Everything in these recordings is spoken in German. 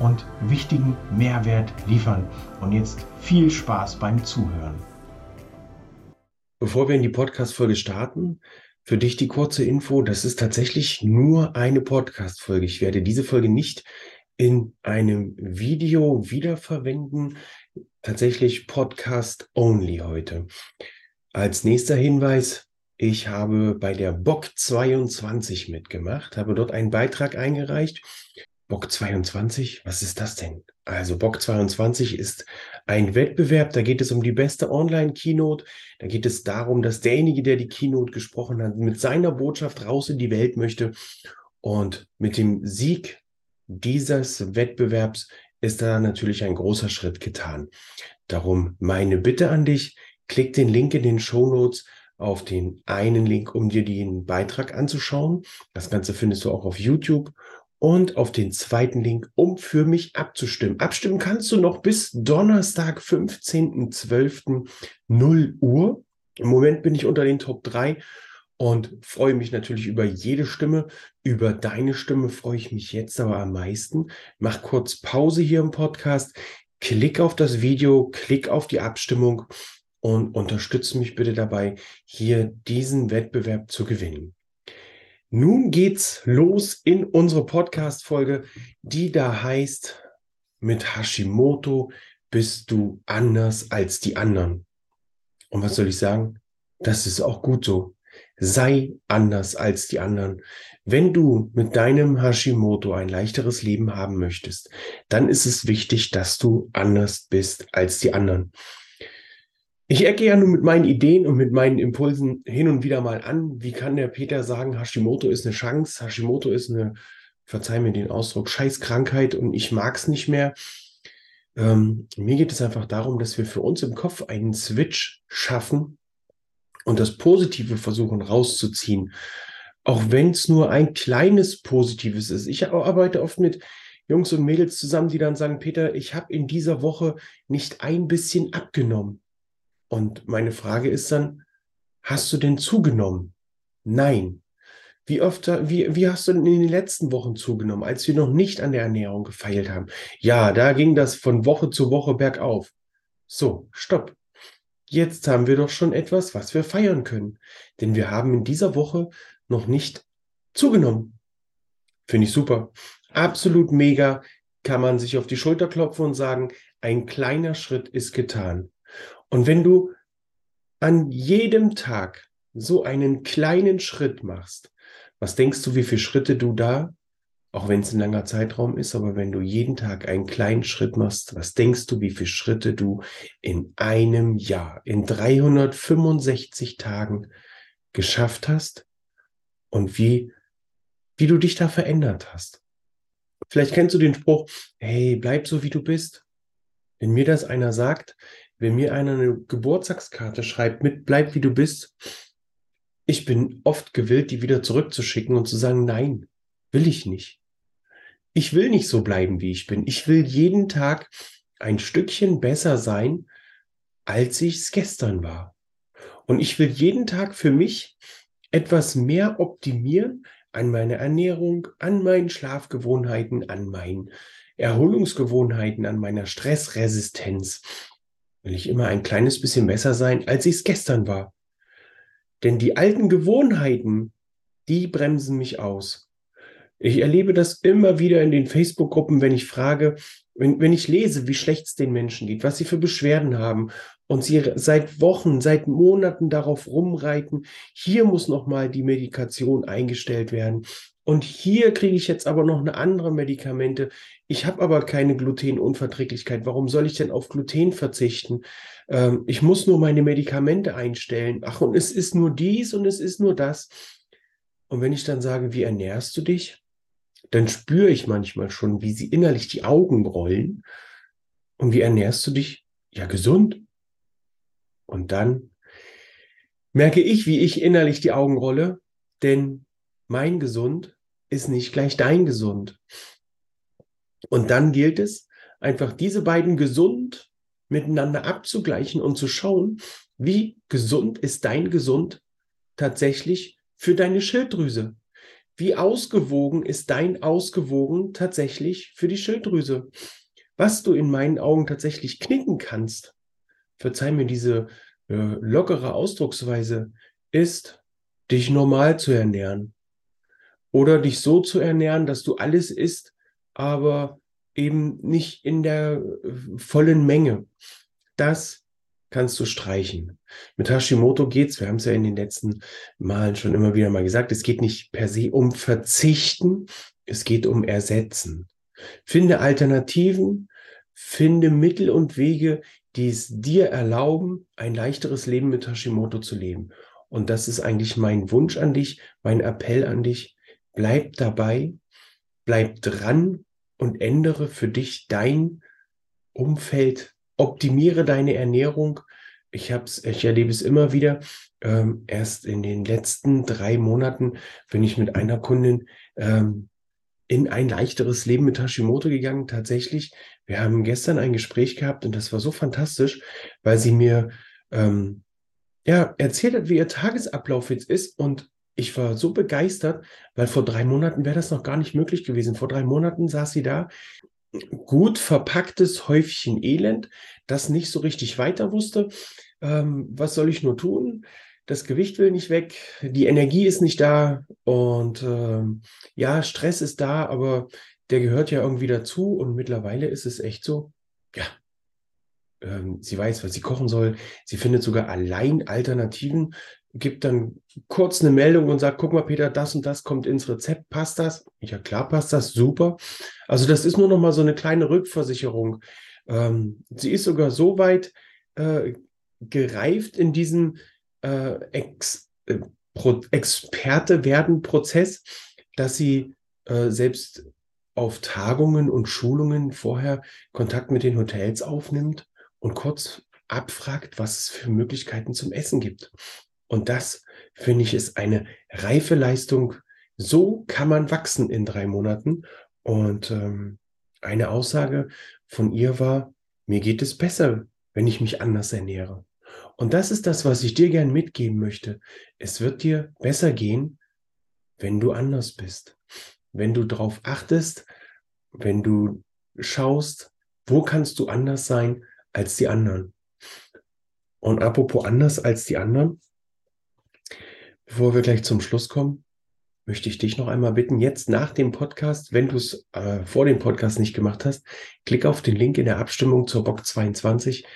und wichtigen Mehrwert liefern. Und jetzt viel Spaß beim Zuhören. Bevor wir in die Podcast-Folge starten, für dich die kurze Info, das ist tatsächlich nur eine Podcast-Folge. Ich werde diese Folge nicht in einem Video wiederverwenden. Tatsächlich Podcast only heute. Als nächster Hinweis, ich habe bei der Bock 22 mitgemacht, habe dort einen Beitrag eingereicht Bock 22, was ist das denn? Also Bock 22 ist ein Wettbewerb, da geht es um die beste Online-Keynote. Da geht es darum, dass derjenige, der die Keynote gesprochen hat, mit seiner Botschaft raus in die Welt möchte. Und mit dem Sieg dieses Wettbewerbs ist da natürlich ein großer Schritt getan. Darum meine Bitte an dich, klick den Link in den Show Notes auf den einen Link, um dir den Beitrag anzuschauen. Das Ganze findest du auch auf YouTube und auf den zweiten Link, um für mich abzustimmen. Abstimmen kannst du noch bis Donnerstag, 15.12. 0 Uhr. Im Moment bin ich unter den Top 3 und freue mich natürlich über jede Stimme. Über deine Stimme freue ich mich jetzt aber am meisten. Mach kurz Pause hier im Podcast, klick auf das Video, klick auf die Abstimmung und unterstütze mich bitte dabei, hier diesen Wettbewerb zu gewinnen. Nun geht's los in unsere Podcast-Folge, die da heißt, mit Hashimoto bist du anders als die anderen. Und was soll ich sagen? Das ist auch gut so. Sei anders als die anderen. Wenn du mit deinem Hashimoto ein leichteres Leben haben möchtest, dann ist es wichtig, dass du anders bist als die anderen. Ich ecke ja nun mit meinen Ideen und mit meinen Impulsen hin und wieder mal an. Wie kann der Peter sagen, Hashimoto ist eine Chance, Hashimoto ist eine, verzeih mir den Ausdruck, Scheißkrankheit und ich mag es nicht mehr. Ähm, mir geht es einfach darum, dass wir für uns im Kopf einen Switch schaffen und das Positive versuchen rauszuziehen. Auch wenn es nur ein kleines Positives ist. Ich arbeite oft mit Jungs und Mädels zusammen, die dann sagen, Peter, ich habe in dieser Woche nicht ein bisschen abgenommen. Und meine Frage ist dann, hast du denn zugenommen? Nein. Wie oft, wie, wie hast du denn in den letzten Wochen zugenommen, als wir noch nicht an der Ernährung gefeilt haben? Ja, da ging das von Woche zu Woche bergauf. So, stopp. Jetzt haben wir doch schon etwas, was wir feiern können. Denn wir haben in dieser Woche noch nicht zugenommen. Finde ich super. Absolut mega. Kann man sich auf die Schulter klopfen und sagen, ein kleiner Schritt ist getan. Und wenn du an jedem Tag so einen kleinen Schritt machst, was denkst du, wie viele Schritte du da, auch wenn es ein langer Zeitraum ist, aber wenn du jeden Tag einen kleinen Schritt machst, was denkst du, wie viele Schritte du in einem Jahr, in 365 Tagen geschafft hast und wie, wie du dich da verändert hast? Vielleicht kennst du den Spruch, hey, bleib so wie du bist. Wenn mir das einer sagt, wenn mir einer eine Geburtstagskarte schreibt mit bleib wie du bist, ich bin oft gewillt, die wieder zurückzuschicken und zu sagen, nein, will ich nicht. Ich will nicht so bleiben, wie ich bin. Ich will jeden Tag ein Stückchen besser sein, als ich es gestern war. Und ich will jeden Tag für mich etwas mehr optimieren an meiner Ernährung, an meinen Schlafgewohnheiten, an meinen Erholungsgewohnheiten, an meiner Stressresistenz, will ich immer ein kleines bisschen besser sein, als ich es gestern war. Denn die alten Gewohnheiten, die bremsen mich aus. Ich erlebe das immer wieder in den Facebook-Gruppen, wenn ich frage, wenn, wenn ich lese, wie schlecht es den Menschen geht, was sie für Beschwerden haben und sie seit Wochen, seit Monaten darauf rumreiten, hier muss nochmal die Medikation eingestellt werden. Und hier kriege ich jetzt aber noch eine andere Medikamente. Ich habe aber keine Glutenunverträglichkeit. Warum soll ich denn auf Gluten verzichten? Ähm, ich muss nur meine Medikamente einstellen. Ach, und es ist nur dies und es ist nur das. Und wenn ich dann sage, wie ernährst du dich? Dann spüre ich manchmal schon, wie sie innerlich die Augen rollen. Und wie ernährst du dich? Ja, gesund. Und dann merke ich, wie ich innerlich die Augen rolle, denn mein Gesund ist nicht gleich dein Gesund. Und dann gilt es, einfach diese beiden gesund miteinander abzugleichen und zu schauen, wie gesund ist dein Gesund tatsächlich für deine Schilddrüse. Wie ausgewogen ist dein Ausgewogen tatsächlich für die Schilddrüse? Was du in meinen Augen tatsächlich knicken kannst, verzeih mir diese äh, lockere Ausdrucksweise, ist, dich normal zu ernähren. Oder dich so zu ernähren, dass du alles isst, aber eben nicht in der äh, vollen Menge. Das kannst du streichen. Mit Hashimoto geht's, wir haben es ja in den letzten Malen schon immer wieder mal gesagt, es geht nicht per se um Verzichten, es geht um Ersetzen. Finde Alternativen, finde Mittel und Wege, die es dir erlauben, ein leichteres Leben mit Hashimoto zu leben. Und das ist eigentlich mein Wunsch an dich, mein Appell an dich. Bleib dabei, bleib dran und ändere für dich dein Umfeld, optimiere deine Ernährung. Ich hab's, ich erlebe es immer wieder. Ähm, erst in den letzten drei Monaten bin ich mit einer Kundin ähm, in ein leichteres Leben mit Hashimoto gegangen. Tatsächlich, wir haben gestern ein Gespräch gehabt und das war so fantastisch, weil sie mir ähm, ja erzählt hat, wie ihr Tagesablauf jetzt ist und ich war so begeistert, weil vor drei Monaten wäre das noch gar nicht möglich gewesen. Vor drei Monaten saß sie da, gut verpacktes Häufchen Elend, das nicht so richtig weiter wusste. Ähm, was soll ich nur tun? Das Gewicht will nicht weg, die Energie ist nicht da und ähm, ja, Stress ist da, aber der gehört ja irgendwie dazu und mittlerweile ist es echt so, ja, ähm, sie weiß, was sie kochen soll. Sie findet sogar allein Alternativen gibt dann kurz eine Meldung und sagt, guck mal, Peter, das und das kommt ins Rezept, passt das? Ja, klar, passt das, super. Also das ist nur noch mal so eine kleine Rückversicherung. Ähm, sie ist sogar so weit äh, gereift in diesem äh, Ex, äh, Experte werden Prozess, dass sie äh, selbst auf Tagungen und Schulungen vorher Kontakt mit den Hotels aufnimmt und kurz abfragt, was es für Möglichkeiten zum Essen gibt. Und das, finde ich, ist eine reife Leistung. So kann man wachsen in drei Monaten. Und ähm, eine Aussage von ihr war, mir geht es besser, wenn ich mich anders ernähre. Und das ist das, was ich dir gern mitgeben möchte. Es wird dir besser gehen, wenn du anders bist. Wenn du darauf achtest, wenn du schaust, wo kannst du anders sein als die anderen. Und apropos anders als die anderen, Bevor wir gleich zum Schluss kommen, möchte ich dich noch einmal bitten, jetzt nach dem Podcast, wenn du es äh, vor dem Podcast nicht gemacht hast, klick auf den Link in der Abstimmung zur Box 22,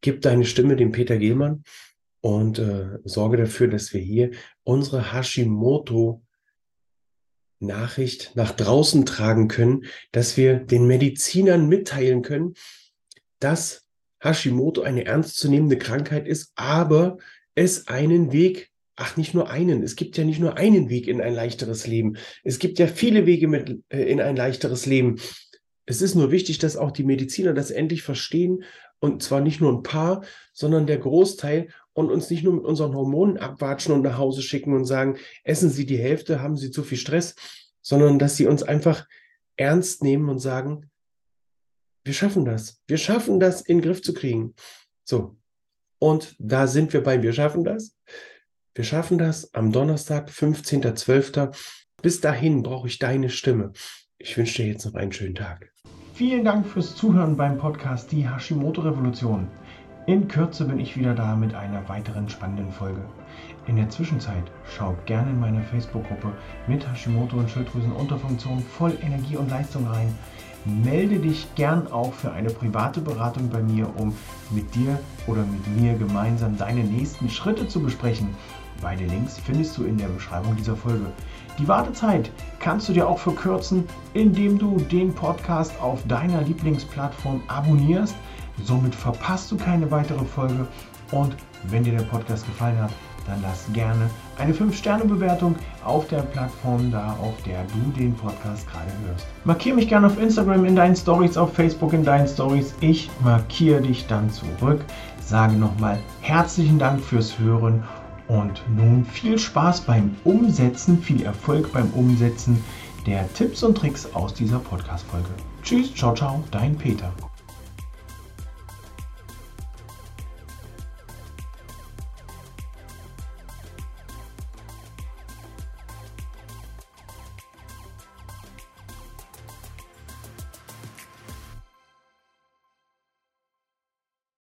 gib deine Stimme dem Peter Gehlmann und äh, sorge dafür, dass wir hier unsere Hashimoto Nachricht nach draußen tragen können, dass wir den Medizinern mitteilen können, dass Hashimoto eine ernstzunehmende Krankheit ist, aber es einen Weg ach, nicht nur einen. Es gibt ja nicht nur einen Weg in ein leichteres Leben. Es gibt ja viele Wege mit, äh, in ein leichteres Leben. Es ist nur wichtig, dass auch die Mediziner das endlich verstehen und zwar nicht nur ein paar, sondern der Großteil und uns nicht nur mit unseren Hormonen abwatschen und nach Hause schicken und sagen, essen Sie die Hälfte, haben Sie zu viel Stress, sondern dass sie uns einfach ernst nehmen und sagen, wir schaffen das. Wir schaffen das in den Griff zu kriegen. So. Und da sind wir bei, wir schaffen das. Wir schaffen das am Donnerstag, 15.12. Bis dahin brauche ich deine Stimme. Ich wünsche dir jetzt noch einen schönen Tag. Vielen Dank fürs Zuhören beim Podcast Die Hashimoto-Revolution. In Kürze bin ich wieder da mit einer weiteren spannenden Folge. In der Zwischenzeit schau gerne in meine Facebook-Gruppe mit Hashimoto und Schilddrüsenunterfunktion voll Energie und Leistung rein. Melde dich gern auch für eine private Beratung bei mir, um mit dir oder mit mir gemeinsam deine nächsten Schritte zu besprechen Beide Links findest du in der Beschreibung dieser Folge. Die Wartezeit kannst du dir auch verkürzen, indem du den Podcast auf deiner Lieblingsplattform abonnierst. Somit verpasst du keine weitere Folge. Und wenn dir der Podcast gefallen hat, dann lass gerne eine 5-Sterne-Bewertung auf der Plattform da, auf der du den Podcast gerade hörst. Markiere mich gerne auf Instagram in deinen Stories, auf Facebook in deinen Stories. Ich markiere dich dann zurück. Sage nochmal herzlichen Dank fürs Hören und nun viel Spaß beim Umsetzen, viel Erfolg beim Umsetzen der Tipps und Tricks aus dieser Podcast-Folge. Tschüss, ciao, ciao, dein Peter.